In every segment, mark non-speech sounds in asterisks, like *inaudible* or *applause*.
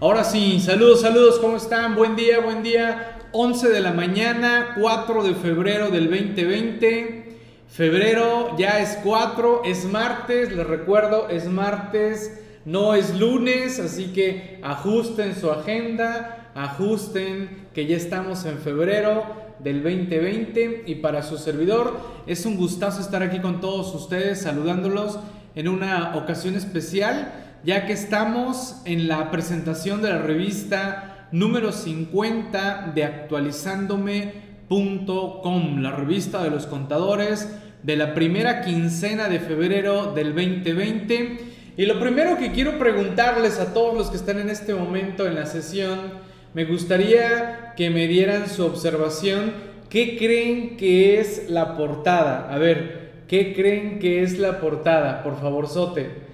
Ahora sí, saludos, saludos, ¿cómo están? Buen día, buen día. 11 de la mañana, 4 de febrero del 2020. Febrero ya es 4, es martes, les recuerdo, es martes, no es lunes, así que ajusten su agenda, ajusten que ya estamos en febrero del 2020 y para su servidor es un gustazo estar aquí con todos ustedes saludándolos en una ocasión especial ya que estamos en la presentación de la revista número 50 de actualizándome.com, la revista de los contadores de la primera quincena de febrero del 2020. Y lo primero que quiero preguntarles a todos los que están en este momento en la sesión, me gustaría que me dieran su observación. ¿Qué creen que es la portada? A ver, ¿qué creen que es la portada? Por favor, Sote.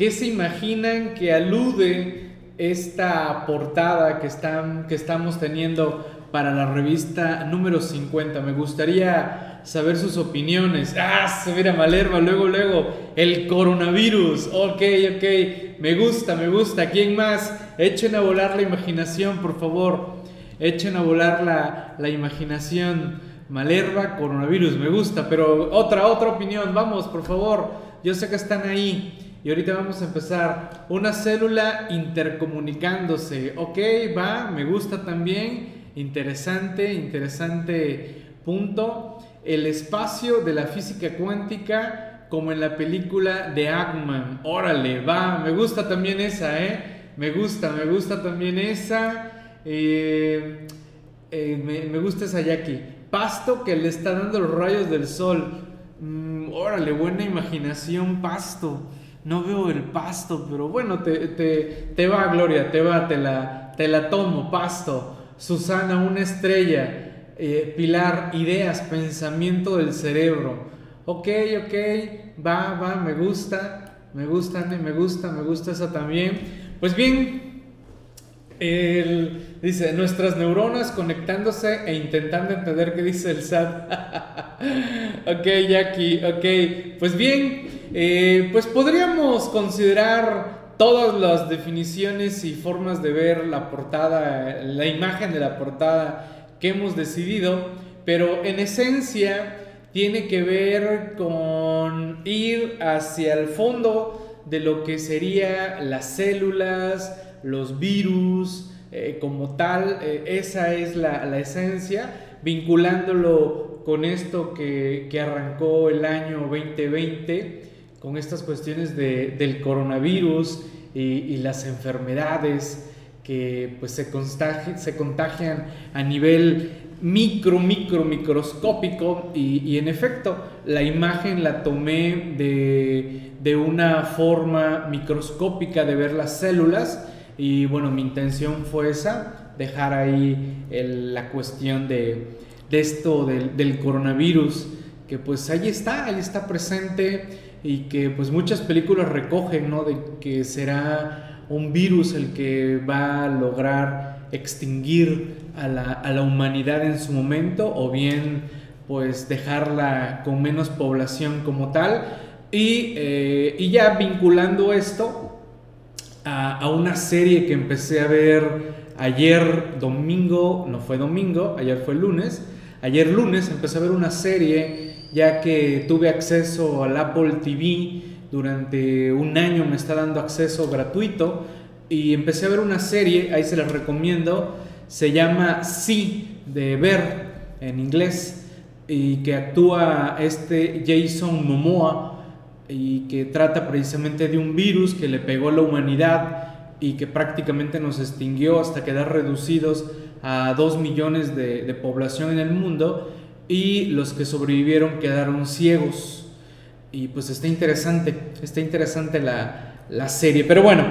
¿Qué se imaginan que alude esta portada que, están, que estamos teniendo para la revista número 50? Me gustaría saber sus opiniones. Ah, se mira Malerva, luego, luego, el coronavirus. Ok, ok, me gusta, me gusta. ¿Quién más? Echen a volar la imaginación, por favor. Echen a volar la, la imaginación. Malerva, coronavirus, me gusta, pero otra, otra opinión, vamos, por favor. Yo sé que están ahí. Y ahorita vamos a empezar una célula intercomunicándose. Ok, va, me gusta también. Interesante, interesante punto. El espacio de la física cuántica como en la película de Ackman. Órale, va, me gusta también esa, ¿eh? Me gusta, me gusta también esa. Eh, eh, me, gusta esa Jackie. Pasto que le está dando los rayos del sol. Mm, órale, buena imaginación, pasto no veo el pasto, pero bueno, te, te, va, Gloria, te va, te la, te la tomo, pasto. Susana, una estrella. Eh, Pilar, ideas, pensamiento del cerebro. Ok, ok, va, va, me gusta, me gusta, me gusta, me gusta esa también. Pues bien, dice, nuestras neuronas conectándose e intentando entender qué dice el SAT. *laughs* ok, Jackie, ok. Pues bien, eh, pues podríamos considerar todas las definiciones y formas de ver la portada, la imagen de la portada que hemos decidido, pero en esencia tiene que ver con ir hacia el fondo de lo que sería las células, los virus, eh, como tal, eh, esa es la, esencia, vinculándolo con esto que, que arrancó el año 2020 con estas cuestiones de, del coronavirus y, las enfermedades que pues se, se contagian a nivel micro, micro, microscópico y, en efecto la imagen la tomé de, de, una forma microscópica de ver las células y bueno, mi intención fue esa, dejar ahí la cuestión de, de esto del, del coronavirus, que pues ahí está, ahí está presente y que pues muchas películas recogen, ¿no? De que será un virus el que va a lograr extinguir a la, a la humanidad en su momento o bien pues dejarla con menos población como tal y, eh, y ya vinculando esto a, a, una serie que empecé a ver ayer domingo, no fue domingo, ayer fue lunes, ayer lunes empecé a ver una serie ya que tuve acceso al Apple TV durante un año, me está dando acceso gratuito y empecé a ver una serie, ahí se las recomiendo, se llama Sí, de ver en inglés, y que actúa este Jason Momoa y que trata precisamente de un virus que le pegó a la humanidad y que prácticamente nos extinguió hasta quedar reducidos a 2 millones de, de población en el mundo y los que sobrevivieron quedaron ciegos. Y pues está interesante, está interesante la, serie. Pero bueno,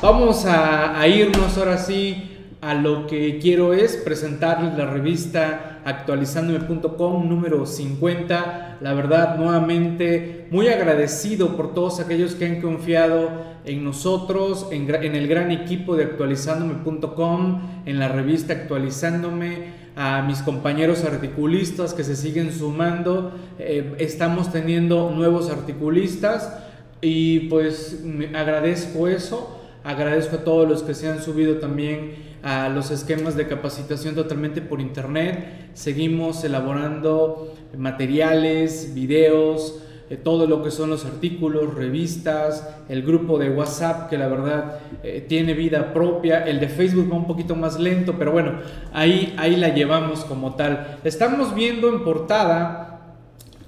vamos a, irnos ahora sí a lo que quiero es presentarles la revista actualizándome.com número 50. La verdad, nuevamente, muy agradecido por todos aquellos que han confiado en nosotros, en, en el gran equipo de actualizándome.com, en la revista Actualizándome a mis compañeros articulistas que se siguen sumando. Eh, estamos teniendo nuevos articulistas y pues agradezco eso. Agradezco a todos los que se han subido también a los esquemas de capacitación totalmente por internet. Seguimos elaborando materiales, videos, eh, todo lo que son los artículos, revistas, el grupo de WhatsApp que la verdad eh, tiene vida propia, el de Facebook va un poquito más lento, pero bueno, ahí, ahí la llevamos como tal. Estamos viendo en portada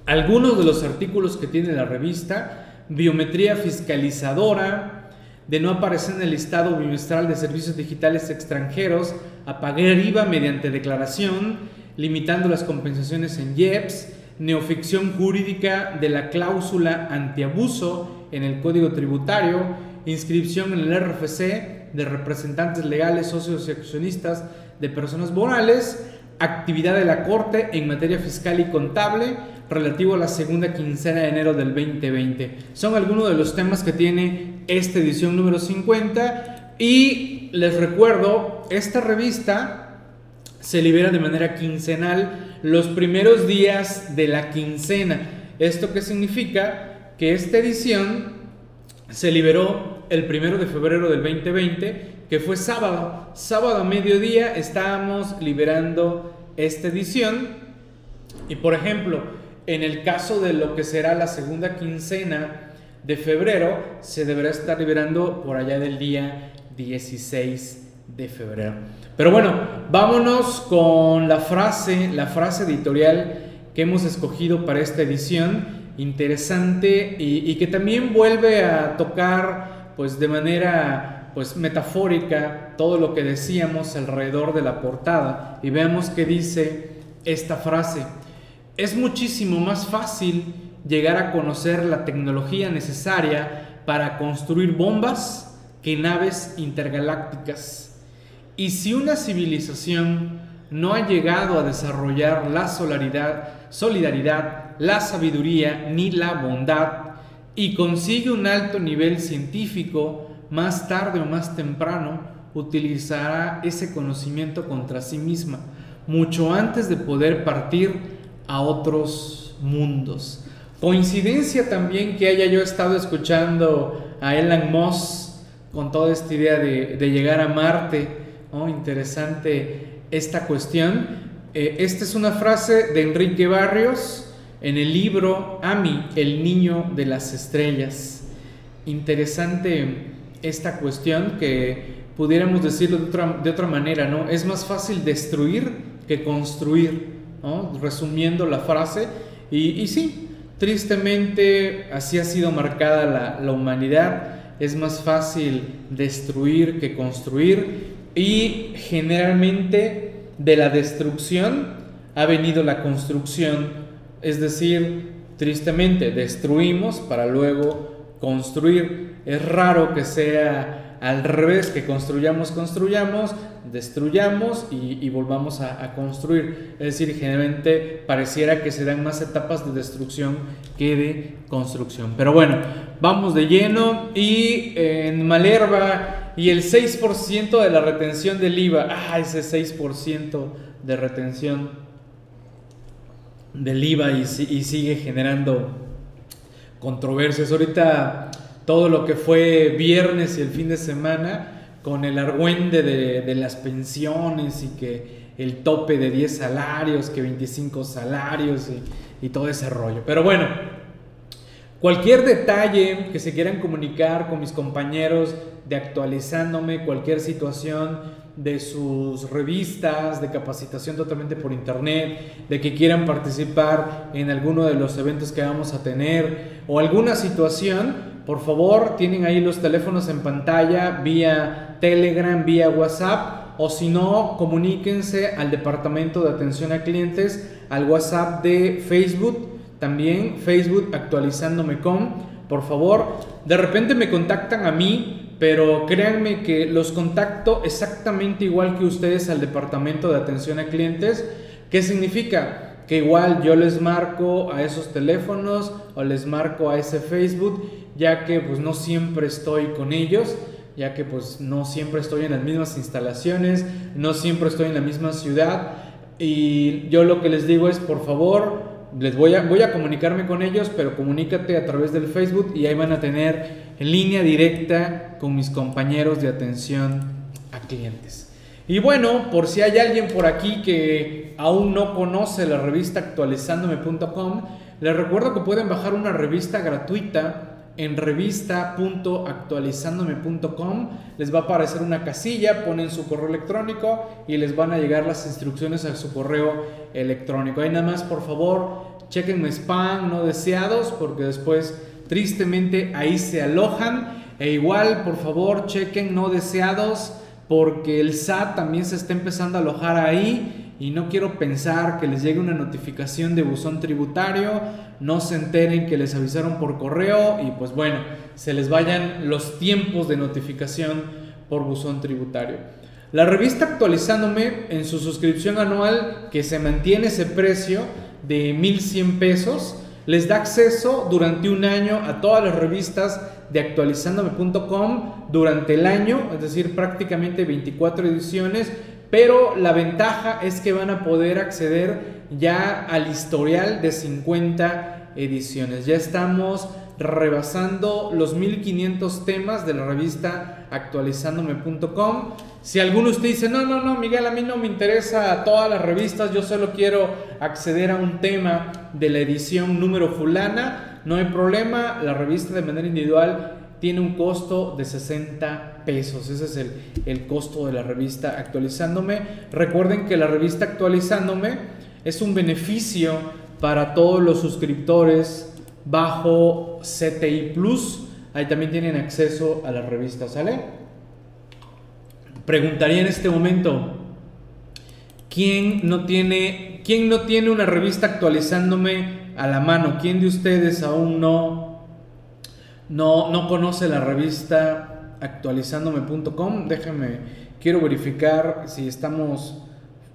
algunos de los artículos que tiene la revista, biometría fiscalizadora, de no aparecer en el listado bimestral de servicios digitales extranjeros, apagar IVA mediante declaración, limitando las compensaciones en IEPS, neoficción jurídica de la cláusula antiabuso en el Código Tributario, inscripción en el RFC de representantes legales, socios y accionistas de personas morales, actividad de la Corte en materia fiscal y contable relativo a la segunda quincena de enero del 2020. Son algunos de los temas que tiene esta edición número 50 y les recuerdo, esta revista se libera de manera quincenal los primeros días de la quincena. ¿Esto qué significa? Que esta edición se liberó el primero de febrero del 2020, que fue sábado. Sábado a mediodía estábamos liberando esta edición. Y por ejemplo, en el caso de lo que será la segunda quincena de febrero, se deberá estar liberando por allá del día 16 de febrero. Pero bueno, vámonos con la frase, la frase editorial que hemos escogido para esta edición, interesante y, que también vuelve a tocar pues de manera pues metafórica todo lo que decíamos alrededor de la portada y veamos qué dice esta frase. Es muchísimo más fácil llegar a conocer la tecnología necesaria para construir bombas que naves intergalácticas. Y si una civilización no ha llegado a desarrollar la solidaridad, solidaridad, la sabiduría ni la bondad y consigue un alto nivel científico, más tarde o más temprano utilizará ese conocimiento contra sí misma, mucho antes de poder partir a otros mundos. Coincidencia también que haya yo estado escuchando a Elon Musk con toda esta idea de, de llegar a Marte Oh, interesante esta cuestión. Eh, esta es una frase de Enrique Barrios en el libro Ami, el niño de las estrellas. Interesante esta cuestión que pudiéramos decirlo de otra, de otra manera, ¿no? Es más fácil destruir que construir, Resumiendo la frase. Y, sí, tristemente así ha sido marcada la, la humanidad. Es más fácil destruir que construir y generalmente de la destrucción ha venido la construcción, es decir, tristemente destruimos para luego construir. Es raro que sea al revés, que construyamos, construyamos, destruyamos y, volvamos a, construir. Es decir, generalmente pareciera que se dan más etapas de destrucción que de construcción. Pero bueno, vamos de lleno y en Malerva y el 6% de la retención del IVA, ah, ese 6% de retención del IVA y, sigue generando controversias. Ahorita todo lo que fue viernes y el fin de semana con el argüende de, las pensiones y que el tope de 10 salarios, que 25 salarios y, todo ese rollo. Pero bueno, Cualquier detalle que se quieran comunicar con mis compañeros de actualizándome, cualquier situación de sus revistas, de capacitación totalmente por internet, de que quieran participar en alguno de los eventos que vamos a tener o alguna situación, por favor, tienen ahí los teléfonos en pantalla vía Telegram, vía WhatsApp o si no, comuníquense al departamento de atención a clientes, al WhatsApp de Facebook también Facebook actualizándome con, por favor, de repente me contactan a mí, pero créanme que los contacto exactamente igual que ustedes al departamento de atención a clientes. ¿Qué significa? Que igual yo les marco a esos teléfonos o les marco a ese Facebook, ya que pues no siempre estoy con ellos ya que pues no siempre estoy en las mismas instalaciones, no siempre estoy en la misma ciudad y yo lo que les digo es por favor les voy a, voy a comunicarme con ellos, pero comunícate a través del Facebook y ahí van a tener en línea directa con mis compañeros de atención a clientes. Y bueno, por si hay alguien por aquí que aún no conoce la revista actualizándome.com, les recuerdo que pueden bajar una revista gratuita en revista.actualizandome.com les va a aparecer una casilla, ponen su correo electrónico y les van a llegar las instrucciones a su correo electrónico. Ahí nada más, por favor, chequen spam no deseados porque después tristemente ahí se alojan. E igual, por favor, chequen no deseados porque el SAT también se está empezando a alojar ahí y no quiero pensar que les llegue una notificación de buzón tributario, no se enteren que les avisaron por correo y pues bueno, se les vayan los tiempos de notificación por buzón tributario. La revista actualizándome en su suscripción anual que se mantiene ese precio de 1100 pesos, les da acceso durante un año a todas las revistas de actualizándome.com durante el año, es decir, prácticamente 24 ediciones, pero la ventaja es que van a poder acceder ya al historial de 50 ediciones. Ya estamos rebasando los 1500 temas de la revista actualizándome.com. Si alguno de ustedes dice, no, no, no, Miguel, a mí no me interesa todas las revistas, yo solo quiero acceder a un tema de la edición número fulana, no hay problema, la revista de manera individual tiene un costo de 60 pesos. Ese es el, el, costo de la revista actualizándome. Recuerden que la revista actualizándome es un beneficio para todos los suscriptores bajo CTI Plus. Ahí también tienen acceso a la revista, ¿sale? Preguntaría en este momento, ¿quién no tiene, quién no tiene una revista actualizándome a la mano? ¿Quién de ustedes aún no, no, no conoce la revista actualizándome.com? Déjenme, quiero verificar si estamos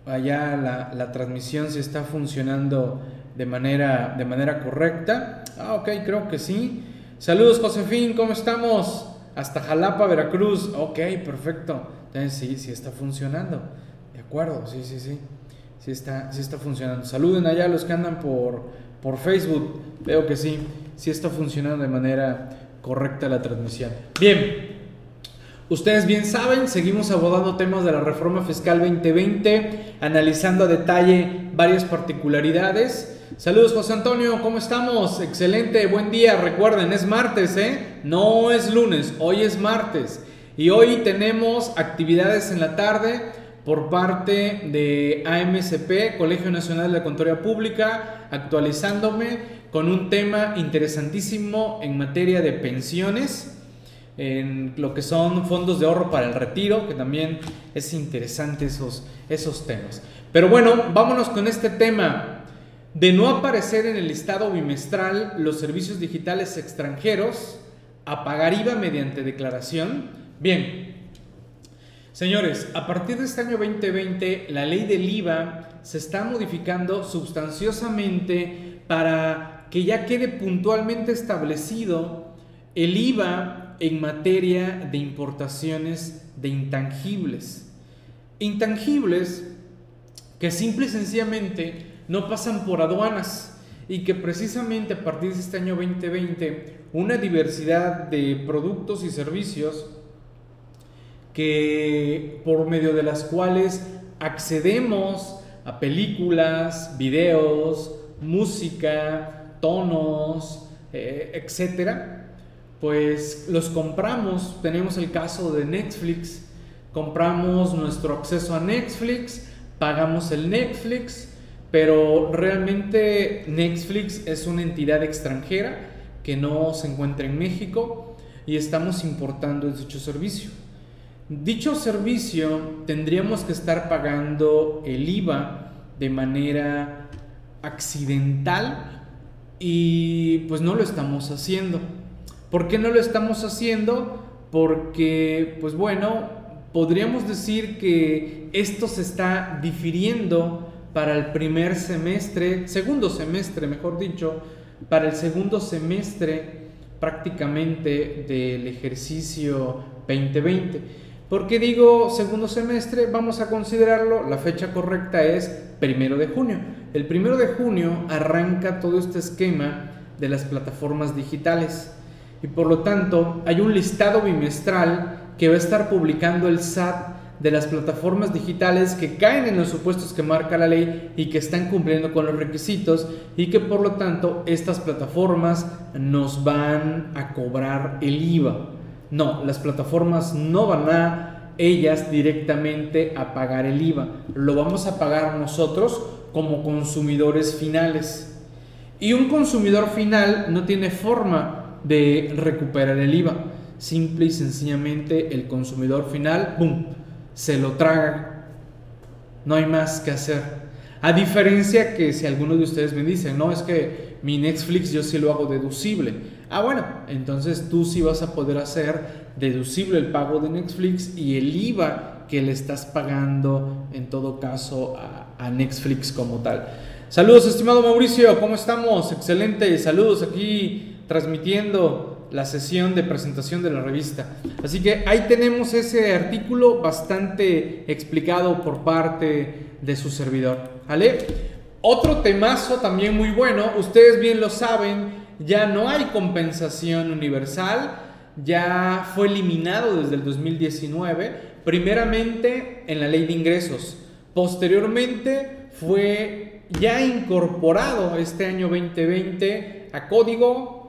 allá la, la, transmisión, si está funcionando de manera, de manera correcta. Ah, ok, creo que sí. Saludos, Josefín, ¿cómo estamos? Hasta Jalapa, Veracruz. Ok, perfecto. Entonces, sí, sí está funcionando. De acuerdo, sí, sí, sí. Sí está, sí está funcionando. Saluden allá a los que andan por, por Facebook. Veo que sí, sí está funcionando de manera correcta la transmisión. Bien, Ustedes bien saben, seguimos abordando temas de la reforma fiscal 2020, analizando a detalle varias particularidades. Saludos José Antonio, ¿cómo estamos? Excelente, buen día. Recuerden, es martes, ¿eh? No es lunes, hoy es martes. Y hoy tenemos actividades en la tarde por parte de AMCP, Colegio Nacional de la Contaduría Pública, actualizándome con un tema interesantísimo en materia de pensiones en lo que son fondos de ahorro para el retiro, que también es interesante esos, esos temas. Pero bueno, vámonos con este tema. De no aparecer en el listado bimestral los servicios digitales extranjeros, a pagar IVA mediante declaración. Bien, señores, a partir de este año 2020, la ley del IVA se está modificando sustanciosamente para que ya quede puntualmente establecido el IVA en materia de importaciones de intangibles. Intangibles que simple y sencillamente no pasan por aduanas y que precisamente a partir de este año 2020 una diversidad de productos y servicios que por medio de las cuales accedemos a películas, videos, música, tonos, eh, etcétera, pues los compramos. Tenemos el caso de Netflix. Compramos nuestro acceso a Netflix, pagamos el Netflix, pero realmente Netflix es una entidad extranjera que no se encuentra en México y estamos importando dicho servicio. Dicho servicio tendríamos que estar pagando el IVA de manera accidental y pues no lo estamos haciendo. ¿Por qué no lo estamos haciendo? Porque, pues bueno, podríamos decir que esto se está difiriendo para el primer semestre, segundo semestre, mejor dicho, para el segundo semestre prácticamente del ejercicio 2020. ¿Por qué digo segundo semestre? Vamos a considerarlo, la fecha correcta es primero de junio. El primero de junio arranca todo este esquema de las plataformas digitales. y por lo tanto hay un listado bimestral que va a estar publicando el SAT de las plataformas digitales que caen en los supuestos que marca la ley y que están cumpliendo con los requisitos y que por lo tanto estas plataformas nos van a cobrar el IVA. No, las plataformas no van a ellas directamente a pagar el IVA. Lo vamos a pagar nosotros como consumidores finales. Y un consumidor final no tiene forma de recuperar el IVA. Simple y sencillamente el consumidor final, ¡boom!, se lo traga. No hay más que hacer. A diferencia que si alguno de ustedes me dice, no, es que mi Netflix yo sí lo hago deducible. Ah, bueno, entonces tú sí vas a poder hacer deducible el pago de Netflix y el IVA que le estás pagando en todo caso a, a Netflix como tal. Saludos, estimado Mauricio, ¿cómo estamos? Excelente, saludos aquí transmitiendo la sesión de presentación de la revista. Así que ahí tenemos ese artículo bastante explicado por parte de su servidor. ¿Vale? Otro temazo también muy bueno, ustedes bien lo saben, ya no hay compensación universal, ya fue eliminado desde el 2019, primeramente en la ley de ingresos, posteriormente fue ya incorporado este año 2020 a código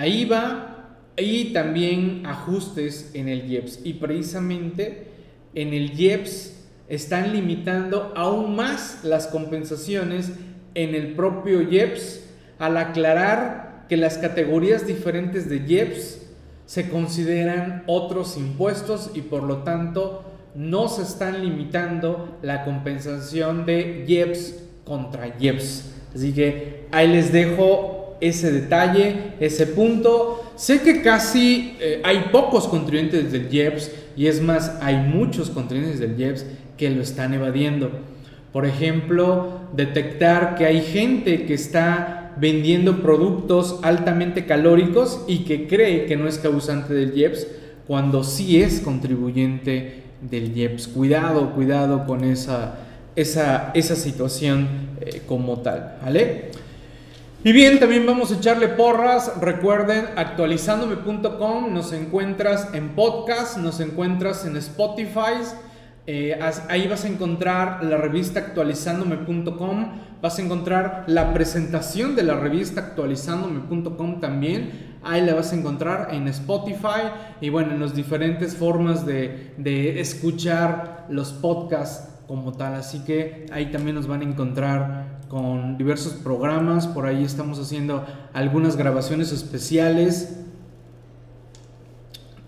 Ahí va y también ajustes en el IEPS. Y precisamente en el IEPS están limitando aún más las compensaciones en el propio IEPS al aclarar que las categorías diferentes de IEPS se consideran otros impuestos y por lo tanto no se están limitando la compensación de IEPS contra IEPS. Así que ahí les dejo ese detalle, ese punto. Sé que casi eh, hay pocos contribuyentes del IEPS y es más, hay muchos contribuyentes del IEPS que lo están evadiendo. Por ejemplo, detectar que hay gente que está vendiendo productos altamente calóricos y que cree que no es causante del IEPS cuando sí es contribuyente del IEPS. Cuidado, cuidado con esa, esa, esa situación eh, como tal, ¿vale? Y bien, también vamos a echarle porras. Recuerden, actualizandome.com, nos encuentras en podcast, nos encuentras en Spotify. Eh, ahí vas a encontrar la revista actualizandome.com, vas a encontrar la presentación de la revista actualizandome.com también. Ahí la vas a encontrar en Spotify y bueno, en las diferentes formas de, de escuchar los podcasts como tal. Así que ahí también nos van a encontrar con diversos programas. Por ahí estamos haciendo algunas grabaciones especiales.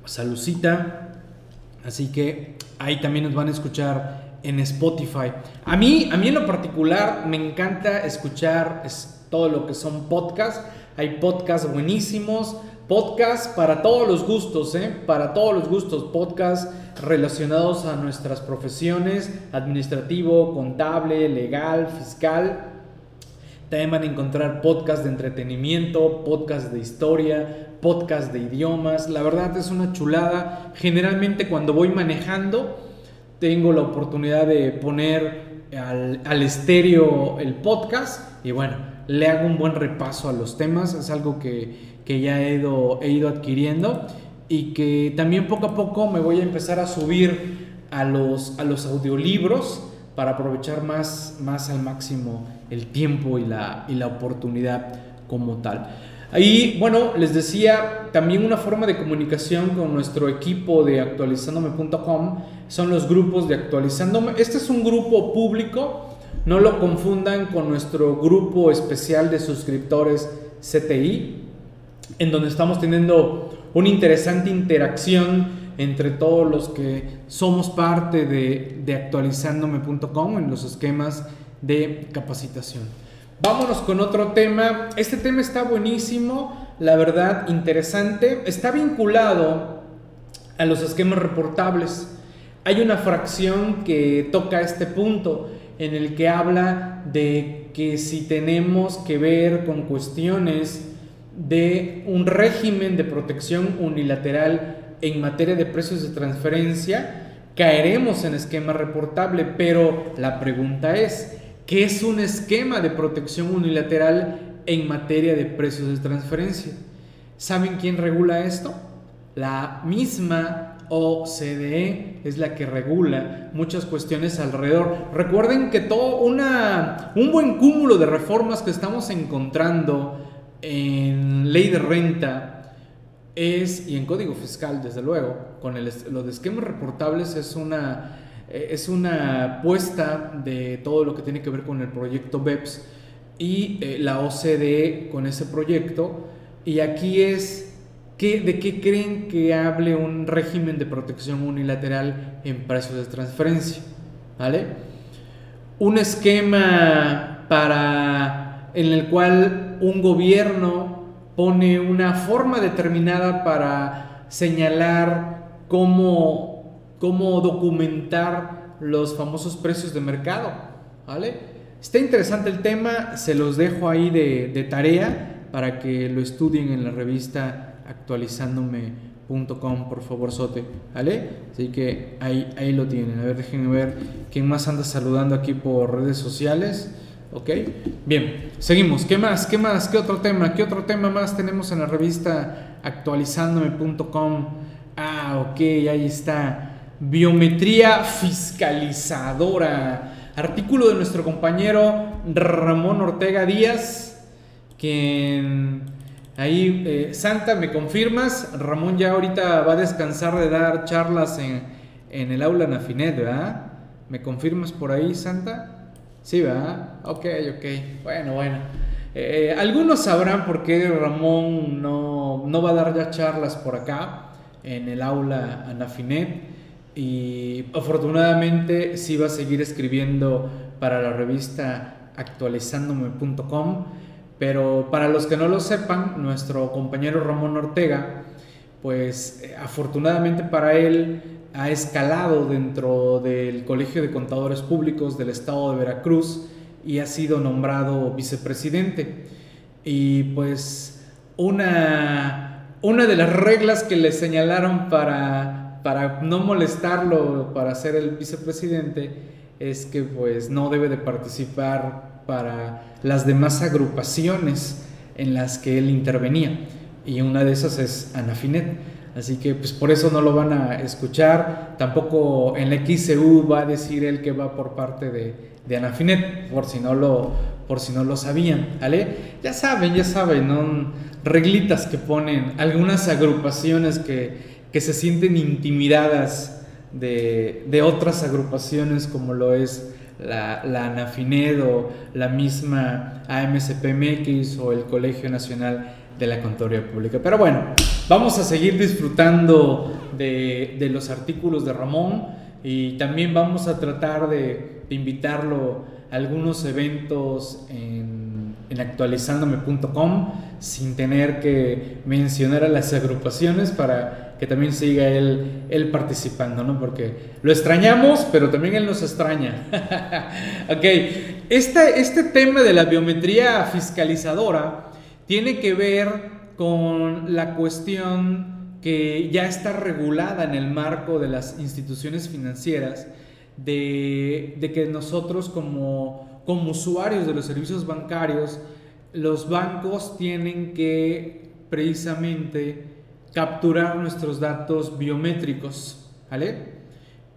Salucita. Así que ahí también nos van a escuchar en Spotify. A mí, a mí en lo particular me encanta escuchar todo lo que son podcasts. Hay podcasts buenísimos, podcasts para todos los gustos, ¿eh? para todos los gustos, podcasts relacionados a nuestras profesiones, administrativo, contable, legal, fiscal. También van a encontrar podcasts de entretenimiento, podcasts de historia, podcasts de idiomas. La verdad es una chulada. Generalmente cuando voy manejando tengo la oportunidad de poner al, al estéreo el podcast y bueno, le hago un buen repaso a los temas. Es algo que, que ya he ido, he ido adquiriendo y que también poco a poco me voy a empezar a subir a los, a los audiolibros para aprovechar más, más al máximo el tiempo y la, y la oportunidad como tal. Ahí, bueno, les decía, también una forma de comunicación con nuestro equipo de actualizandome.com son los grupos de actualizándome. Este es un grupo público, no lo confundan con nuestro grupo especial de suscriptores CTI, en donde estamos teniendo una interesante interacción entre todos los que somos parte de, de actualizandome.com en los esquemas de capacitación. Vámonos con otro tema. Este tema está buenísimo, la verdad, interesante. Está vinculado a los esquemas reportables. Hay una fracción que toca este punto en el que habla de que si tenemos que ver con cuestiones de un régimen de protección unilateral en materia de precios de transferencia, caeremos en esquema reportable, pero la pregunta es, ¿qué es un esquema de protección unilateral en materia de precios de transferencia? ¿Saben quién regula esto? La misma OCDE es la que regula muchas cuestiones alrededor. Recuerden que todo una, un buen cúmulo de reformas que estamos encontrando en ley de renta es, y en código fiscal desde luego, con el, lo de esquemas reportables es una, es una apuesta de todo lo que tiene que ver con el proyecto BEPS y eh, la OCDE con ese proyecto. Y aquí es ¿De qué creen que hable un régimen de protección unilateral en precios de transferencia? ¿Vale? Un esquema para en el cual un gobierno pone una forma determinada para señalar cómo, cómo documentar los famosos precios de mercado. ¿Vale? Está interesante el tema, se los dejo ahí de, tarea para que lo estudien en la revista actualizándome.com, por favor, Sote, ¿vale? Así que ahí, ahí lo tienen. A ver, déjenme ver quién más anda saludando aquí por redes sociales. ¿Ok? Bien, seguimos. ¿Qué más? ¿Qué más? ¿Qué otro tema? ¿Qué otro tema más tenemos en la revista actualizándome.com? Ah, ok, ahí está. Biometría fiscalizadora. Artículo de nuestro compañero Ramón Ortega Díaz, quien Ahí, eh, Santa, ¿me confirmas? Ramón ya ahorita va a descansar de dar charlas en, el aula Nafinet, ¿verdad? ¿Me confirmas por ahí, Santa? Sí, ¿verdad? Ok, ok. Bueno, bueno. Eh, algunos sabrán por qué Ramón no, no, va a dar ya charlas por acá en el aula Anafinet y afortunadamente sí va a seguir escribiendo para la revista actualizándome.com pero para los que no lo sepan, nuestro compañero Ramón Ortega, pues eh, afortunadamente para él ha escalado dentro del Colegio de Contadores Públicos del Estado de Veracruz y ha sido nombrado vicepresidente. Y pues una, una de las reglas que le señalaron para, para no molestarlo para ser el vicepresidente es que pues no debe de participar para las demás agrupaciones en las que él intervenía. Y una de esas es Anafinet. Así que pues por eso no lo van a escuchar. Tampoco en la XCU va a decir él que va por parte de, de Anafinet, por si no lo, por si no lo sabían. ¿vale? Ya saben, ya saben, ¿no? reglitas que ponen algunas agrupaciones que, que se sienten intimidadas de, de otras agrupaciones como lo es la, la ANAFINED o la misma AMCPMX o el Colegio Nacional de la Contaduría Pública. Pero bueno, vamos a seguir disfrutando de, de los artículos de Ramón y también vamos a tratar de, de invitarlo a algunos eventos en, en actualizándome.com sin tener que mencionar a las agrupaciones para que también siga él, él participando, ¿no? Porque lo extrañamos, pero también él nos extraña. *laughs* ok, este, este tema de la biometría fiscalizadora tiene que ver con la cuestión que ya está regulada en el marco de las instituciones financieras, de, de que nosotros como, como usuarios de los servicios bancarios, los bancos tienen que precisamente capturar nuestros datos biométricos, ¿vale?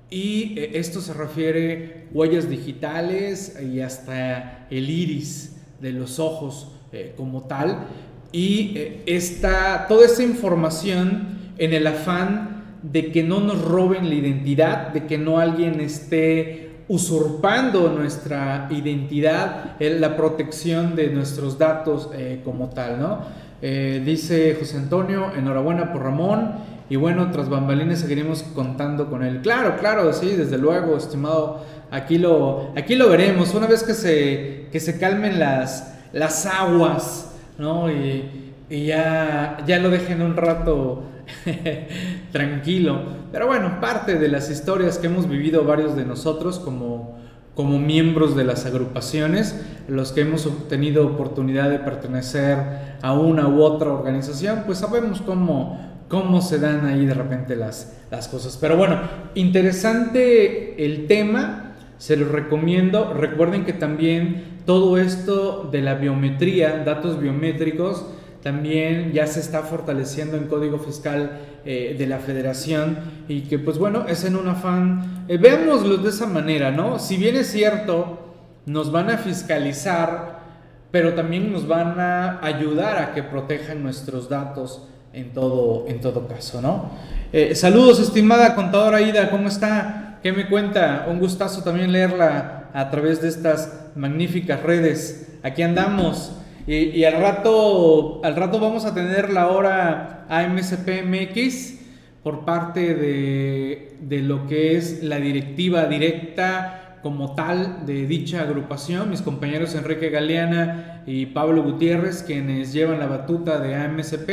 Y eh, esto se refiere huellas digitales y hasta el iris de los ojos eh, como tal. Y eh, toda esa información en el afán de que no nos roben la identidad, de que no alguien esté usurpando nuestra identidad, la protección de nuestros datos como tal, ¿no? Eh, dice José Antonio, enhorabuena por Ramón. Y bueno, tras bambalines seguiremos contando con él. Claro, claro, sí, desde luego, estimado. Aquí lo, aquí lo veremos. Una vez que se, que se calmen las, las aguas, ¿no? Y, ya, ya lo dejen un rato *laughs* tranquilo. Pero bueno, parte de las historias que hemos vivido varios de nosotros como como miembros de las agrupaciones, los que hemos tenido oportunidad de pertenecer a una u otra organización, pues sabemos cómo, cómo se dan ahí de repente las, las cosas. Pero bueno, interesante el tema, se los recomiendo. Recuerden que también todo esto de la biometría, datos biométricos, también ya se está fortaleciendo en código fiscal eh, de la federación y que pues bueno, es en un afán, eh, veámoslo de esa manera, ¿no? Si bien es cierto, nos van a fiscalizar, pero también nos van a ayudar a que protejan nuestros datos en todo, en todo caso, ¿no? Eh, saludos, estimada contadora Ida, ¿cómo está? ¿Qué me cuenta? Un gustazo también leerla a través de estas magníficas redes. Aquí andamos. Y, al, rato, al rato vamos a tener la hora AMSPMX por parte de, de lo que es la directiva directa como tal de dicha agrupación, mis compañeros Enrique Galeana y Pablo Gutiérrez, quienes llevan la batuta de AMSP.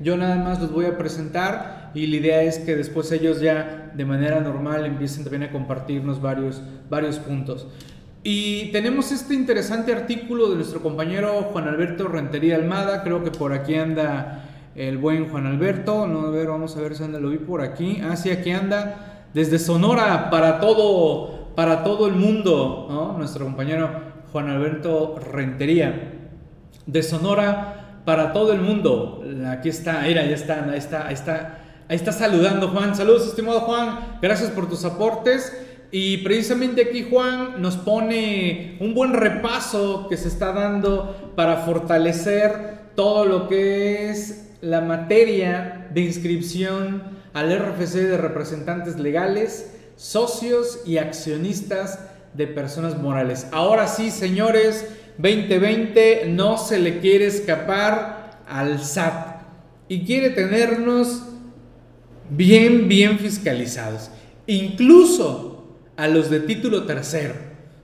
Yo nada más los voy a presentar y la idea es que después ellos ya de manera normal empiecen también a compartirnos varios, varios puntos. Y tenemos este interesante artículo de nuestro compañero Juan Alberto Rentería Almada, creo que por aquí anda el buen Juan Alberto, no, a ver, vamos a ver si anda, lo vi por aquí, ah, sí, aquí anda, desde Sonora para todo, para todo el mundo, nuestro compañero Juan Alberto Rentería, de Sonora para todo el mundo, aquí está, mira, ya está, ahí está, ahí está, ahí está saludando Juan, saludos estimado Juan, gracias por tus aportes. Y precisamente aquí Juan nos pone un buen repaso que se está dando para fortalecer todo lo que es la materia de inscripción al RFC de representantes legales, socios y accionistas de personas morales. Ahora sí, señores, 2020 no se le quiere escapar al SAT y quiere tenernos bien, bien fiscalizados. Incluso a los de título tercero,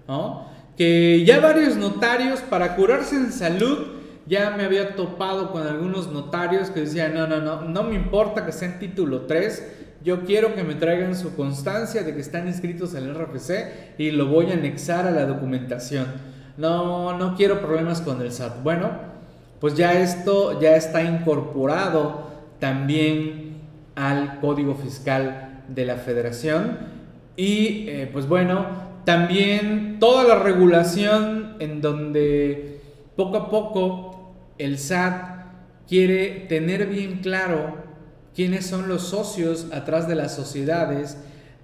¿no? Que ya varios notarios para curarse en salud ya me había topado con algunos notarios que decían, no, no, no, no me importa que sea en título 3, yo quiero que me traigan su constancia de que están inscritos el RFC y lo voy a anexar a la documentación. No, no quiero problemas con el SAT. Bueno, pues ya esto ya está incorporado también al Código Fiscal de la Federación y eh, pues bueno, también toda la regulación en donde poco a poco el SAT quiere tener bien claro quiénes son los socios atrás de las sociedades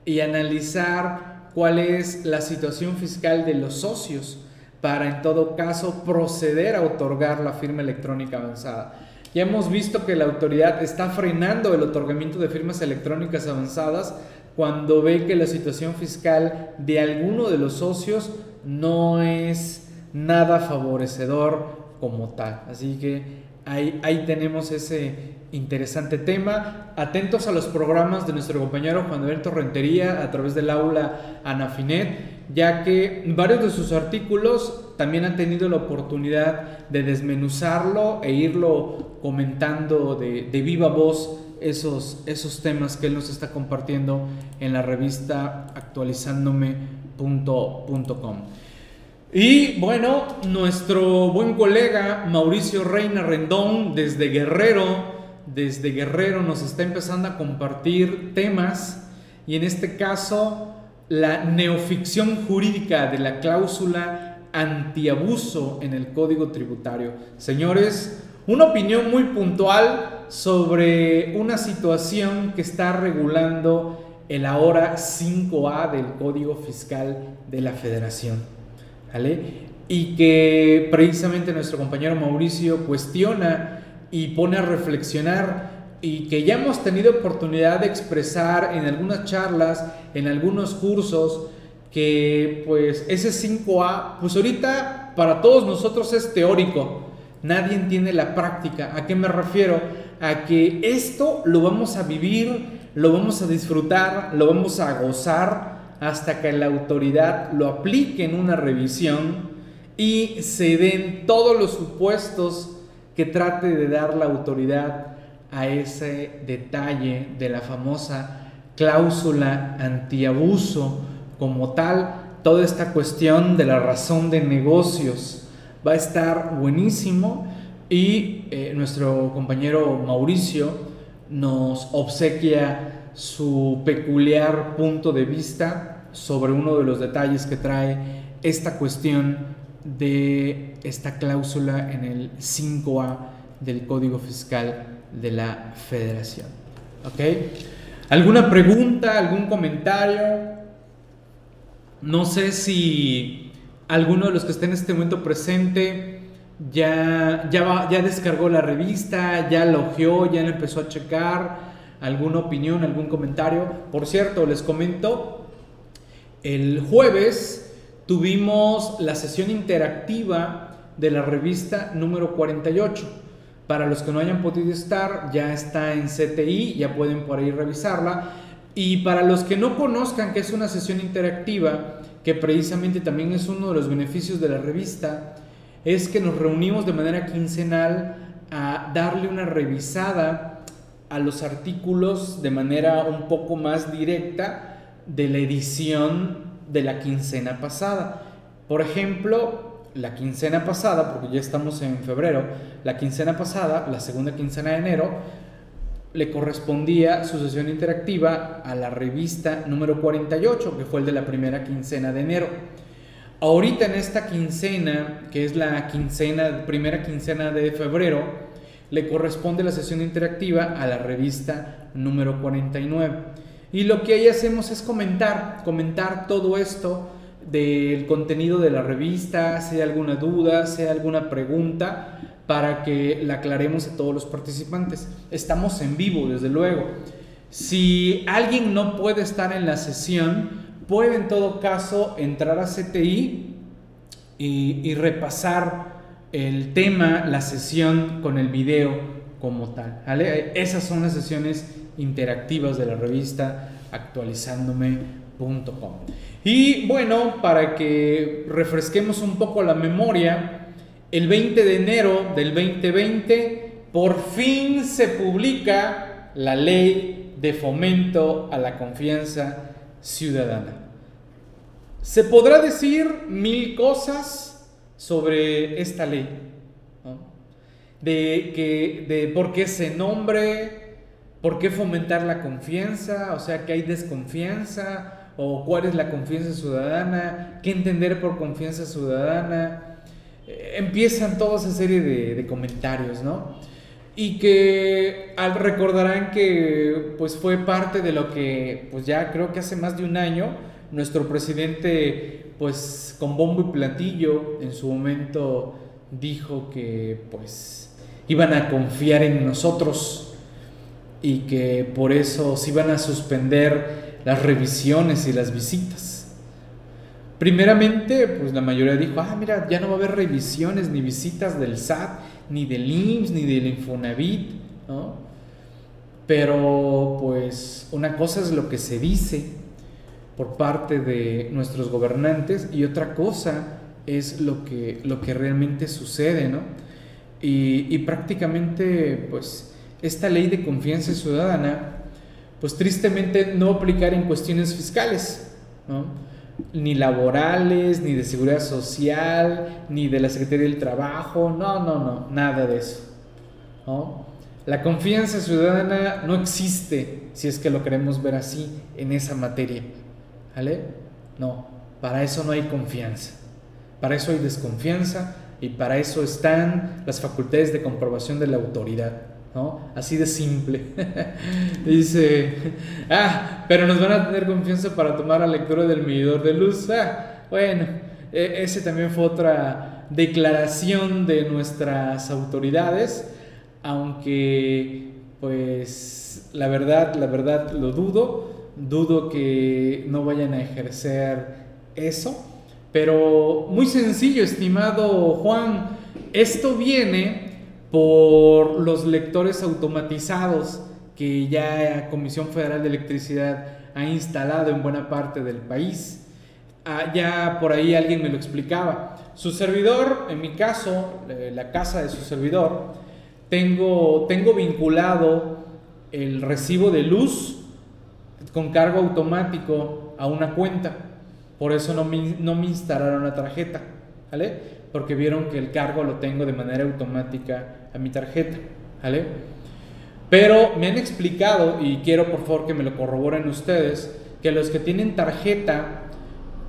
y analizar cuál es la situación fiscal de los socios para en todo caso proceder a otorgar la firma electrónica avanzada. Ya hemos visto que la autoridad está frenando el otorgamiento de firmas electrónicas avanzadas cuando ve que la situación fiscal de alguno de los socios no es nada favorecedor como tal. Así que ahí, ahí tenemos ese interesante tema. Atentos a los programas de nuestro compañero Juan Alberto Rentería a través del aula Anafinet, ya que varios de sus artículos también han tenido la oportunidad de desmenuzarlo e irlo comentando de, de viva voz esos, esos temas que él nos está compartiendo en la revista actualizándome.com. Y bueno, nuestro buen colega Mauricio Reina Rendón desde Guerrero, desde Guerrero nos está empezando a compartir temas y en este caso la neoficción jurídica de la cláusula antiabuso en el Código Tributario. Señores, una opinión muy puntual sobre una situación que está regulando el ahora 5A del Código Fiscal de la Federación. ¿vale? Y que precisamente nuestro compañero Mauricio cuestiona y pone a reflexionar y que ya hemos tenido oportunidad de expresar en algunas charlas, en algunos cursos, que pues ese 5A, pues ahorita para todos nosotros es teórico, nadie entiende la práctica. ¿A qué me refiero? A que esto lo vamos a vivir, lo vamos a disfrutar, lo vamos a gozar hasta que la autoridad lo aplique en una revisión y se den todos los supuestos que trate de dar la autoridad a ese detalle de la famosa cláusula antiabuso. Como tal, toda esta cuestión de la razón de negocios va a estar buenísimo y eh, nuestro compañero Mauricio nos obsequia su peculiar punto de vista sobre uno de los detalles que trae esta cuestión de esta cláusula en el 5A del Código Fiscal de la Federación. ¿Ok? ¿Alguna pregunta, algún comentario? No sé si alguno de los que está en este momento presente ya, ya, ya descargó la revista, ya la ya empezó a checar, alguna opinión, algún comentario. Por cierto, les comento, el jueves tuvimos la sesión interactiva de la revista número 48. Para los que no hayan podido estar, ya está en CTI, ya pueden por ahí revisarla. Y para los que no conozcan que es una sesión interactiva, que precisamente también es uno de los beneficios de la revista, es que nos reunimos de manera quincenal a darle una revisada a los artículos de manera un poco más directa de la edición de la quincena pasada. Por ejemplo, la quincena pasada, porque ya estamos en febrero, la quincena pasada, la segunda quincena de enero, le correspondía su sesión interactiva a la revista número 48, que fue el de la primera quincena de enero. Ahorita en esta quincena, que es la primera quincena de febrero, le corresponde la sesión interactiva a la revista número 49. Y lo que ahí hacemos es comentar, comentar todo esto del contenido de la revista, si hay alguna duda, si hay alguna pregunta, para que la aclaremos a todos los participantes. Estamos en vivo, desde luego. Si alguien no puede estar en la sesión, puede en todo caso entrar a CTI y, repasar el tema, la sesión con el video como tal. Esas son las sesiones interactivas de la revista actualizándome.com. Y bueno, para que refresquemos un poco la memoria, el 20 de enero del 2020 por fin se publica la ley de fomento a la confianza ciudadana. Se podrá decir mil cosas sobre esta ley, de, que, de por qué se nombre, por qué fomentar la confianza, o sea que hay desconfianza, o cuál es la confianza ciudadana, qué entender por confianza ciudadana. Eh, empiezan toda esa serie de, comentarios, ¿no? Y que al recordarán que pues fue parte de lo que pues ya creo que hace más de un año nuestro presidente pues con bombo y platillo en su momento dijo que pues iban a confiar en nosotros y que por eso se iban a suspender las revisiones y las visitas. Primeramente, pues la mayoría dijo, ah, mira, ya no va a haber revisiones ni visitas del SAT, ni del IMSS, ni del Infonavit, ¿no? Pero, pues, una cosa es lo que se dice por parte de nuestros gobernantes y otra cosa es lo que, lo que realmente sucede, ¿no? Y, y prácticamente, pues, esta ley de confianza ciudadana pues tristemente no aplicar en cuestiones fiscales, ni laborales, ni de seguridad social, ni de la Secretaría del Trabajo, no, no, no, nada de eso. La confianza ciudadana no existe, si es que lo queremos ver así, en esa materia. ¿Vale? No, para eso no hay confianza. Para eso hay desconfianza y para eso están las facultades de comprobación de la autoridad. Así de simple. *laughs* Dice, ah, pero nos van a tener confianza para tomar la lectura del medidor de luz. Ah, bueno, e, ese también fue otra declaración de nuestras autoridades, aunque pues la verdad, la verdad lo dudo, dudo que no vayan a ejercer eso, pero muy sencillo, estimado Juan, esto viene por los lectores automatizados que ya Comisión Federal de Electricidad ha instalado en buena parte del país. Ah, ya por ahí alguien me lo explicaba. Su servidor, en mi caso, eh, la casa de su servidor, tengo, tengo vinculado el recibo de luz con cargo automático a una cuenta. Por eso no me, no me instalaron la tarjeta, ¿vale? Porque vieron que el cargo lo tengo de manera automática a mi tarjeta, ¿vale? Pero me han explicado, y quiero por favor que me lo corroboren ustedes, que los que tienen tarjeta,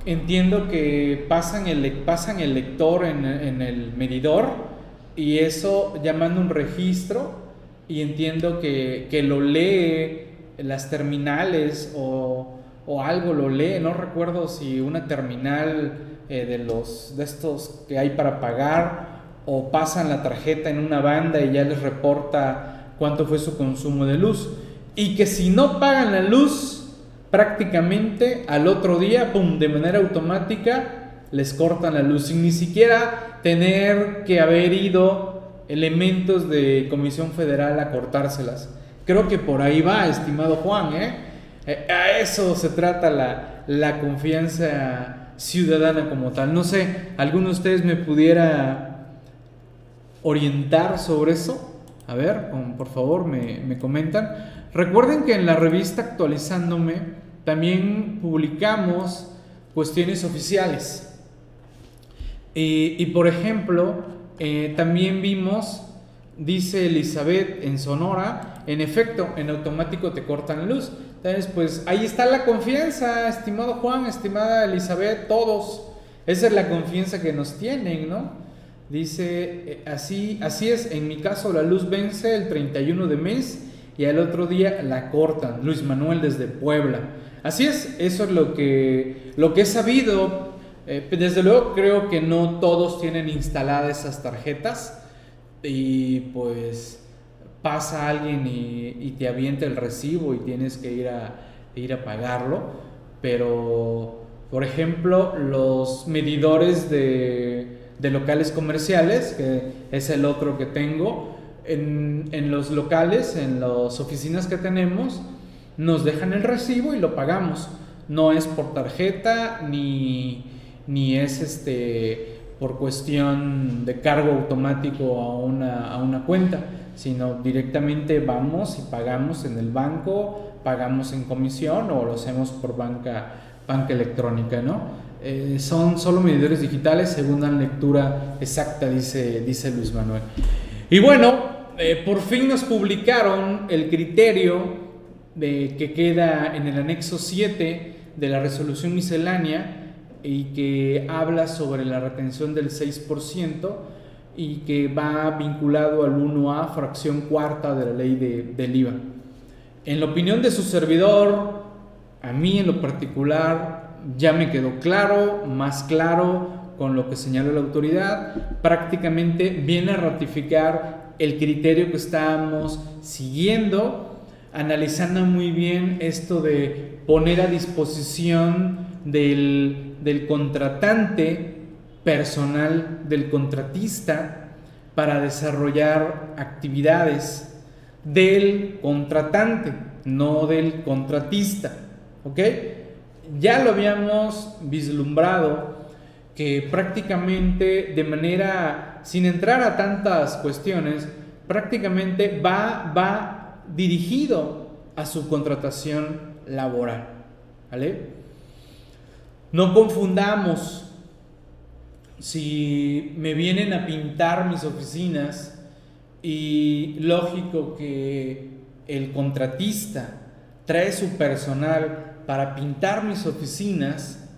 entiendo que pasan el, pasan el lector en, en el medidor y eso llamando un registro y entiendo que, que lo lee las terminales o, o, algo lo lee, no recuerdo si una terminal eh, de, los, de estos que hay para pagar o pasan la tarjeta en una banda y ya les reporta cuánto fue su consumo de luz. Y que si no pagan la luz, prácticamente al otro día, de manera automática les cortan la luz sin ni siquiera tener que haber ido elementos de Comisión Federal a cortárselas. Creo que por ahí va, estimado Juan, ¿eh? eh a eso se trata la, la confianza ciudadana como tal. No sé, ¿alguno de ustedes me pudiera orientar sobre eso? A ver, por favor, me, me comentan. Recuerden que en la revista Actualizándome también publicamos cuestiones oficiales. Y, por ejemplo, eh, también vimos, dice Elizabeth en Sonora, en efecto, en automático te cortan la luz. Entonces, pues ahí está la confianza, estimado Juan, estimada Elizabeth, todos. Esa es la confianza que nos tienen, ¿no? Dice, eh, así, así es, en mi caso la luz vence el 31 de mes y al otro día la cortan. Luis Manuel desde Puebla. Así es, eso es lo que, lo que he sabido. Eh, desde luego creo que no todos tienen instaladas esas tarjetas y pues pasa alguien y, te avienta el recibo y tienes que ir a, ir a pagarlo. Pero, por ejemplo, los medidores de, de locales comerciales, que es el otro que tengo, en, los locales, en las oficinas que tenemos, nos dejan el recibo y lo pagamos. No es por tarjeta ni, ni es este, por cuestión de cargo automático a una, a una cuenta, sino directamente vamos y pagamos en el banco, pagamos en comisión o lo hacemos por banca, banca electrónica, ¿no? Eh, son solo medidores digitales según la lectura exacta, dice, dice Luis Manuel. Y bueno, eh, por fin nos publicaron el criterio de, que queda en el anexo 7 de la resolución miscelánea y que habla sobre la retención del 6% y que va vinculado al 1A, fracción cuarta de la ley de, del IVA. En la opinión de su servidor, a mí en lo particular, ya me quedó claro, más claro con lo que señaló la autoridad, prácticamente viene a ratificar el criterio que estábamos siguiendo, analizando muy bien esto de poner a disposición del, del contratante personal, del contratista, para desarrollar actividades del contratante, no del contratista. ¿Ok? Ya lo habíamos vislumbrado que prácticamente de manera, sin entrar a tantas cuestiones, prácticamente va, va dirigido a su contratación laboral. ¿Vale? No confundamos. Si me vienen a pintar mis oficinas y lógico que el contratista trae su personal para pintar mis oficinas,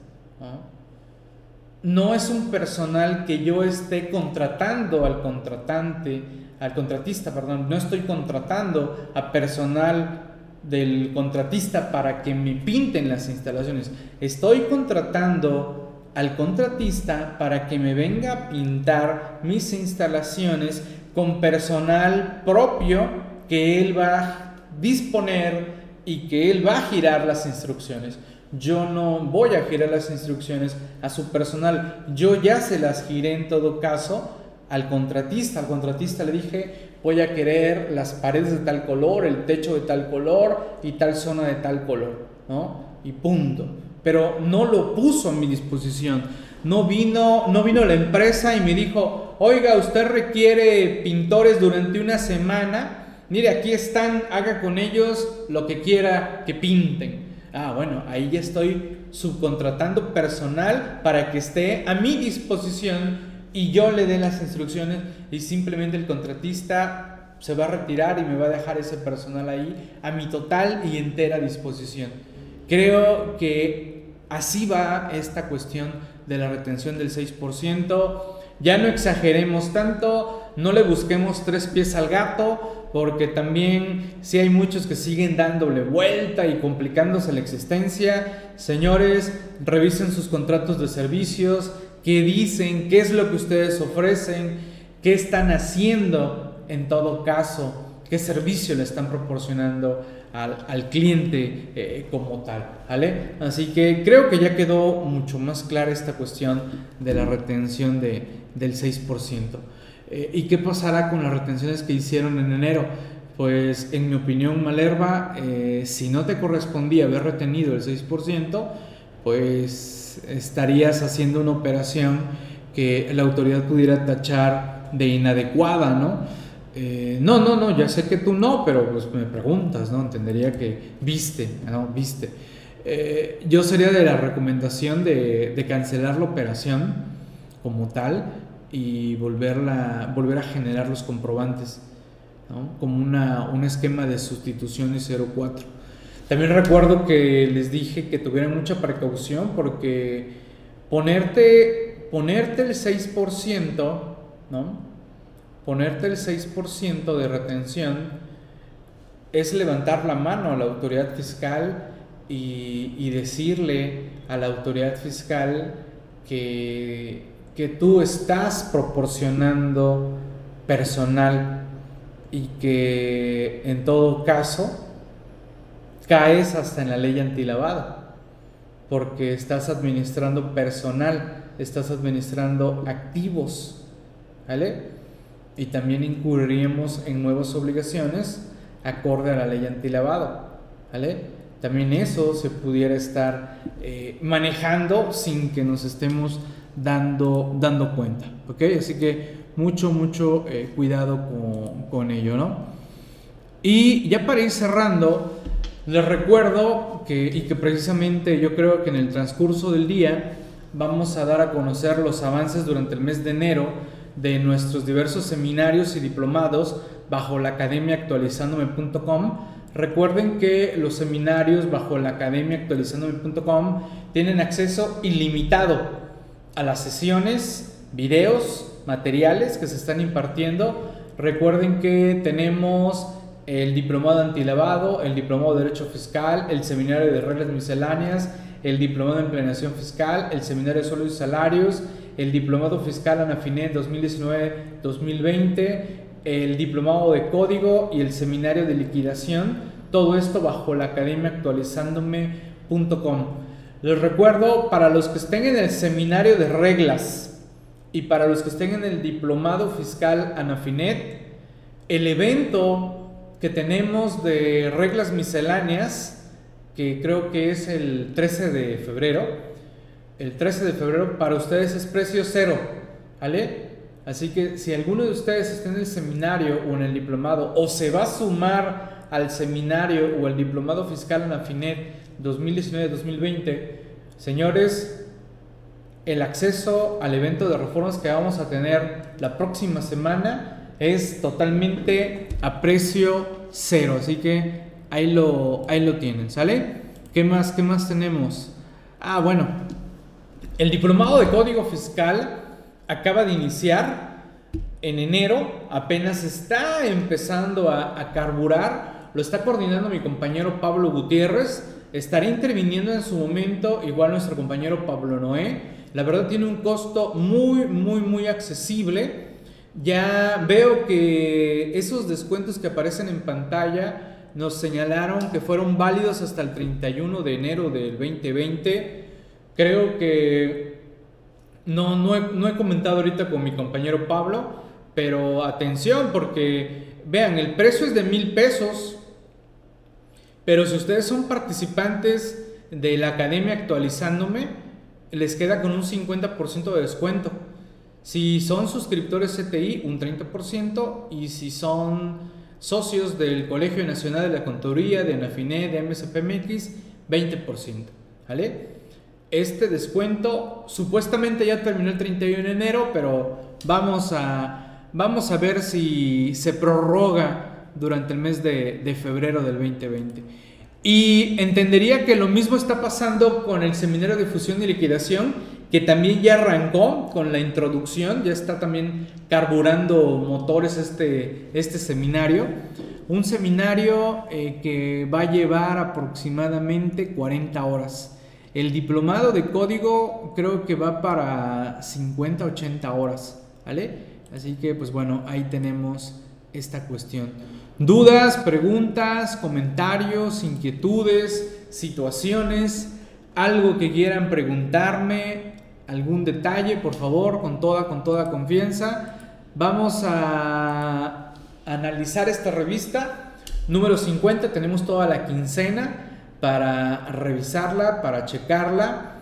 no es un personal que yo esté contratando al contratante, al contratista, perdón, no estoy contratando a personal del contratista para que me pinten las instalaciones. Estoy contratando al contratista para que me venga a pintar mis instalaciones con personal propio que él va a disponer y que él va a girar las instrucciones. Yo no voy a girar las instrucciones a su personal, yo ya se las giré en todo caso al contratista, al contratista le dije, voy a querer las paredes de tal color, el techo de tal color y tal zona de tal color, ¿no? Y punto. Pero no lo puso a mi disposición. No vino, no vino la empresa y me dijo, oiga, usted requiere pintores durante una semana, mire, aquí están, haga con ellos lo que quiera que pinten. Ah, bueno, ahí ya estoy subcontratando personal para que esté a mi disposición y yo le dé las instrucciones y simplemente el contratista se va a retirar y me va a dejar ese personal ahí a mi total y entera disposición. Creo que así va esta cuestión de la retención del 6%. Ya no exageremos tanto, no le busquemos tres pies al gato, porque también si hay muchos que siguen dándole vuelta y complicándose la existencia, señores, revisen sus contratos de servicios, qué dicen, qué es lo que ustedes ofrecen, qué están haciendo en todo caso, qué servicio le están proporcionando al, cliente eh, como tal, ¿vale? Así que creo que ya quedó mucho más clara esta cuestión de la retención de, del 6%. Eh, ¿Y qué pasará con las retenciones que hicieron en enero? Pues en mi opinión, Malerva, eh, si no te correspondía haber retenido el 6%, pues estarías haciendo una operación que la autoridad pudiera tachar de inadecuada, ¿no? Eh, no, no, no, ya sé que tú no, pero pues me preguntas, ¿no? Entendería que viste, ¿no? Viste. Eh, yo sería de la recomendación de, cancelar la operación como tal y volverla, volver a generar los comprobantes, ¿no? Como una, un esquema de sustitución y 04. También recuerdo que les dije que tuvieran mucha precaución porque ponerte, ponerte el 6%, ¿no? ponerte el 6% de retención es levantar la mano a la autoridad fiscal y, decirle a la autoridad fiscal que, que tú estás proporcionando personal y que en todo caso caes hasta en la ley antilavado porque estás administrando personal, estás administrando activos, ¿vale? y también incurriríamos en nuevas obligaciones acorde a la ley antilavado. ¿vale? También eso se pudiera estar eh, manejando sin que nos estemos dando, dando cuenta. ¿ok? Así que mucho, mucho eh, cuidado con, con, ello. ¿no? Y ya para ir cerrando, les recuerdo que, y que precisamente yo creo que en el transcurso del día vamos a dar a conocer los avances durante el mes de enero de nuestros diversos seminarios y diplomados bajo la academia actualizándome.com. Recuerden que los seminarios bajo la academia actualizándome.com tienen acceso ilimitado a las sesiones, videos, materiales que se están impartiendo. Recuerden que tenemos el diplomado antilavado, el diplomado de derecho fiscal, el seminario de reglas misceláneas, el diplomado de planeación fiscal, el seminario de sueldos y salarios, el Diplomado Fiscal ANAFINET 2019-2020, el Diplomado de Código y el Seminario de Liquidación. Todo esto bajo la academia actualizándome.com. Les recuerdo, para los que estén en el Seminario de Reglas y para los que estén en el Diplomado Fiscal ANAFINET, el evento que tenemos de reglas misceláneas, que creo que es el 13 de febrero, el 13 de febrero para ustedes es precio cero, ¿vale? Así que si alguno de ustedes está en el seminario o en el diplomado o se va a sumar al seminario o al diplomado fiscal en Afinet 2019-2020, señores, el acceso al evento de reformas que vamos a tener la próxima semana es totalmente a precio cero, así que ahí lo, ahí lo tienen, ¿sale? ¿Qué más, qué más tenemos? Ah, bueno, el diplomado de código fiscal acaba de iniciar en enero, apenas está empezando a, carburar, lo está coordinando mi compañero Pablo Gutiérrez, estará interviniendo en su momento igual nuestro compañero Pablo Noé. La verdad tiene un costo muy, muy, muy accesible. Ya veo que esos descuentos que aparecen en pantalla nos señalaron que fueron válidos hasta el 31 de enero del 2020. Creo que no, no he, comentado ahorita con mi compañero Pablo, pero atención porque vean, el precio es de mil pesos, pero si ustedes son participantes de la academia actualizándome, les queda con un 50% de descuento. Si son suscriptores CTI, un 30%, y si son socios del Colegio Nacional de la Contaduría, de ANAFINE, de MSPMX, 20%. ¿Vale? Este descuento supuestamente ya terminó el 31 de enero, pero vamos a, vamos a ver si se prorroga durante el mes de, de febrero del 2020. Y entendería que lo mismo está pasando con el seminario de fusión y liquidación, que también ya arrancó con la introducción, ya está también carburando motores este, este seminario. Un seminario eh, que va a llevar aproximadamente 40 horas. El diplomado de código creo que va para 50, 80 horas, ¿vale? Así que pues bueno, ahí tenemos esta cuestión. Dudas, preguntas, comentarios, inquietudes, situaciones, algo que quieran preguntarme, algún detalle, por favor, con toda, con toda confianza. Vamos a analizar esta revista. Número 50, tenemos toda la quincena para revisarla, para checarla.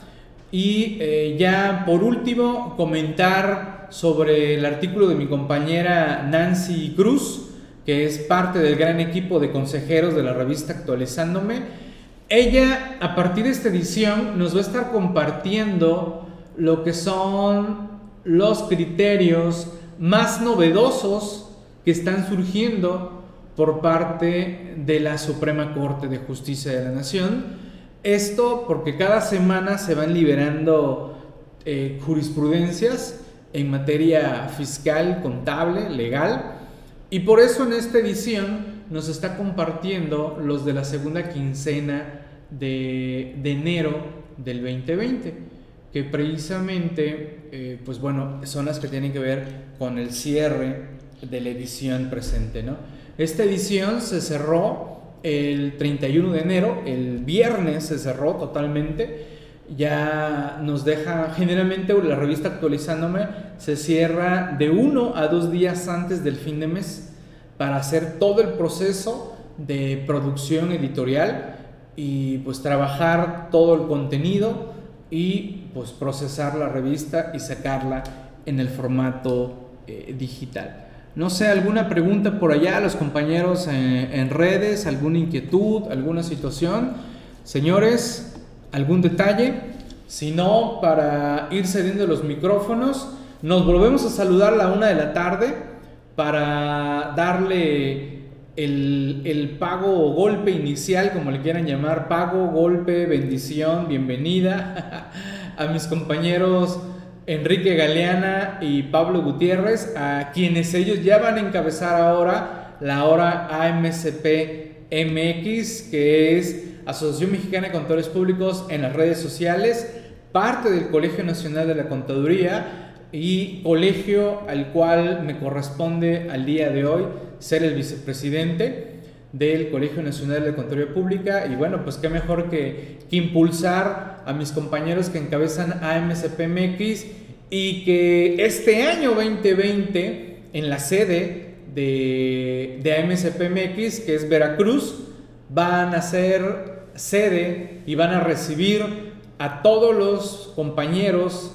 Y eh, ya por último, comentar sobre el artículo de mi compañera Nancy Cruz, que es parte del gran equipo de consejeros de la revista Actualizándome. Ella, a partir de esta edición, nos va a estar compartiendo lo que son los criterios más novedosos que están surgiendo por parte de la Suprema Corte de Justicia de la Nación. Esto porque cada semana se van liberando eh, jurisprudencias en materia fiscal, contable, legal, y por eso en esta edición nos está compartiendo los de la segunda quincena de, de enero del 2020 que precisamente, eh, pues bueno, son las que tienen que ver con el cierre de la edición presente, ¿no? Esta edición se cerró el 31 de enero, el viernes se cerró totalmente, ya nos deja, generalmente la revista actualizándome se cierra de uno a dos días antes del fin de mes para hacer todo el proceso de producción editorial y pues trabajar todo el contenido y pues procesar la revista y sacarla en el formato eh, digital. No sé, alguna pregunta por allá los compañeros en redes, alguna inquietud, alguna situación. Señores, algún detalle. Si no, para ir cediendo los micrófonos, nos volvemos a saludar a la una de la tarde para darle el, pago o golpe inicial, como le quieran llamar, pago, golpe, bendición, bienvenida *laughs* a mis compañeros Enrique Galeana y Pablo Gutiérrez, a quienes ellos ya van a encabezar ahora la hora AMCP MX, que es Asociación Mexicana de Contadores Públicos en las redes sociales, parte del Colegio Nacional de la Contaduría y colegio al cual me corresponde al día de hoy ser el vicepresidente del Colegio Nacional de Contaduría Pública. Y bueno, pues qué mejor que, impulsar a mis compañeros que encabezan AMCPMX y que este año 2020 en la sede de, de AMCPMX, que es Veracruz, van a ser sede y van a recibir a todos los compañeros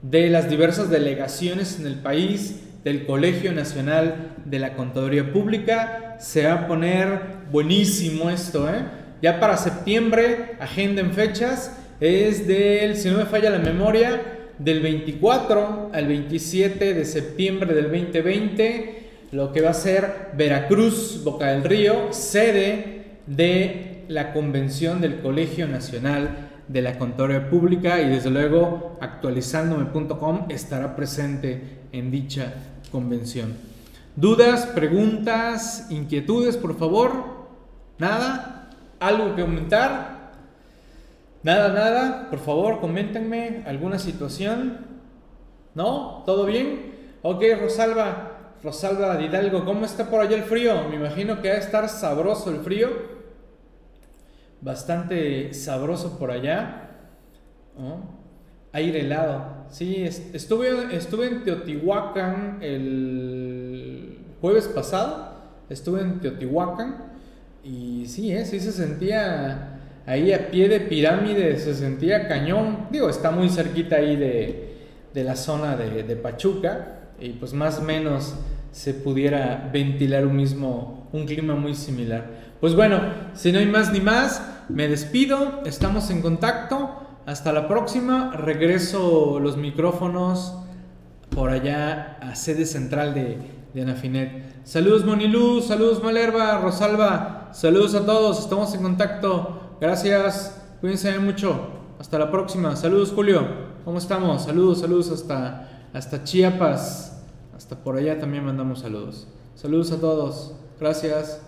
de las diversas delegaciones en el país del Colegio Nacional de la Contaduría Pública. Se va a poner buenísimo esto, ¿eh? Ya para septiembre, agenda en fechas, es del, si no me falla la memoria, del 24 al 27 de septiembre del 2020, lo que va a ser Veracruz, Boca del Río, sede de la convención del Colegio Nacional de la Contaduría Pública y desde luego actualizandome.com estará presente en dicha convención. ¿Dudas, preguntas, inquietudes, por favor? ¿Nada? ¿Algo que comentar? Nada, nada, por favor, coméntenme alguna situación. ¿No? ¿Todo bien? Ok, Rosalba, Rosalba Hidalgo, ¿cómo está por allá el frío? Me imagino que va a estar sabroso el frío bastante sabroso por allá. Aire helado. Sí, estuve, estuve en Teotihuacán el jueves pasado. Estuve en Teotihuacán y sí, ¿eh? sí se sentía ahí a pie de pirámide, se sentía cañón. Digo, está muy cerquita ahí de, de la zona de, de, Pachuca y pues más o menos se pudiera ventilar un mismo, un clima muy similar. Pues bueno, si no hay más ni más, me despido, estamos en contacto, hasta la próxima, regreso los micrófonos por allá a sede central de, de Anafinet. Saludos Monilú, saludos Malerva, Rosalba, saludos a todos, estamos en contacto, gracias, cuídense mucho, hasta la próxima, saludos Julio. ¿Cómo estamos? Saludos, saludos hasta, hasta Chiapas. Hasta por allá también mandamos saludos. Saludos a todos. Gracias.